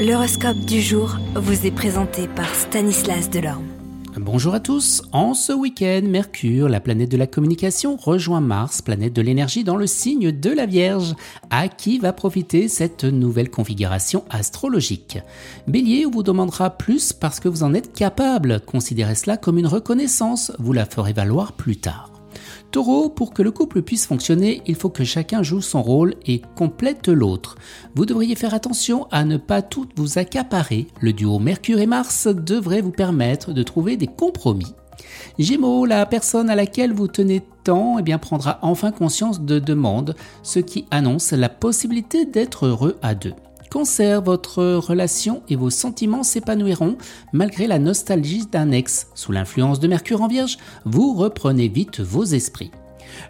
L'horoscope du jour vous est présenté par Stanislas Delorme. Bonjour à tous. En ce week-end, Mercure, la planète de la communication, rejoint Mars, planète de l'énergie, dans le signe de la Vierge. À qui va profiter cette nouvelle configuration astrologique? Bélier, vous demandera plus parce que vous en êtes capable. Considérez cela comme une reconnaissance. Vous la ferez valoir plus tard. Taureau, pour que le couple puisse fonctionner, il faut que chacun joue son rôle et complète l'autre. Vous devriez faire attention à ne pas tout vous accaparer. Le duo Mercure et Mars devrait vous permettre de trouver des compromis. Gémeaux, la personne à laquelle vous tenez tant eh bien, prendra enfin conscience de demande, ce qui annonce la possibilité d'être heureux à deux. Cancer, votre relation et vos sentiments s'épanouiront malgré la nostalgie d'un ex. Sous l'influence de Mercure en Vierge, vous reprenez vite vos esprits.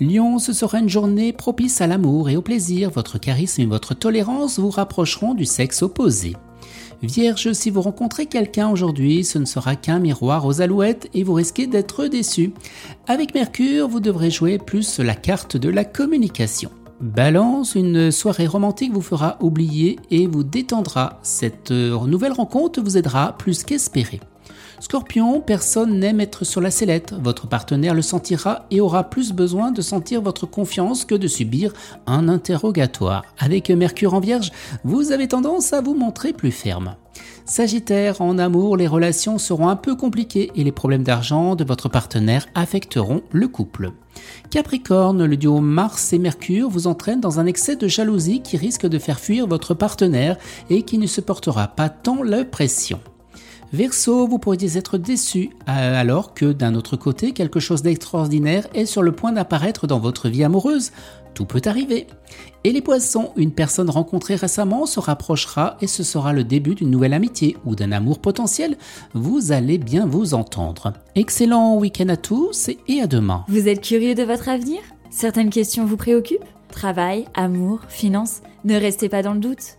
Lion, ce sera une journée propice à l'amour et au plaisir. Votre charisme et votre tolérance vous rapprocheront du sexe opposé. Vierge, si vous rencontrez quelqu'un aujourd'hui, ce ne sera qu'un miroir aux alouettes et vous risquez d'être déçu. Avec Mercure, vous devrez jouer plus la carte de la communication. Balance, une soirée romantique vous fera oublier et vous détendra. Cette euh, nouvelle rencontre vous aidera plus qu'espérer. Scorpion, personne n'aime être sur la sellette. Votre partenaire le sentira et aura plus besoin de sentir votre confiance que de subir un interrogatoire. Avec Mercure en Vierge, vous avez tendance à vous montrer plus ferme. Sagittaire, en amour, les relations seront un peu compliquées et les problèmes d'argent de votre partenaire affecteront le couple. Capricorne, le duo Mars et Mercure vous entraîne dans un excès de jalousie qui risque de faire fuir votre partenaire et qui ne supportera pas tant la pression. Verseau, vous pourriez être déçu, euh, alors que d'un autre côté, quelque chose d'extraordinaire est sur le point d'apparaître dans votre vie amoureuse. Tout peut arriver. Et les poissons, une personne rencontrée récemment se rapprochera et ce sera le début d'une nouvelle amitié ou d'un amour potentiel. Vous allez bien vous entendre. Excellent week-end à tous et à demain. Vous êtes curieux de votre avenir? Certaines questions vous préoccupent? Travail, amour, finances? Ne restez pas dans le doute.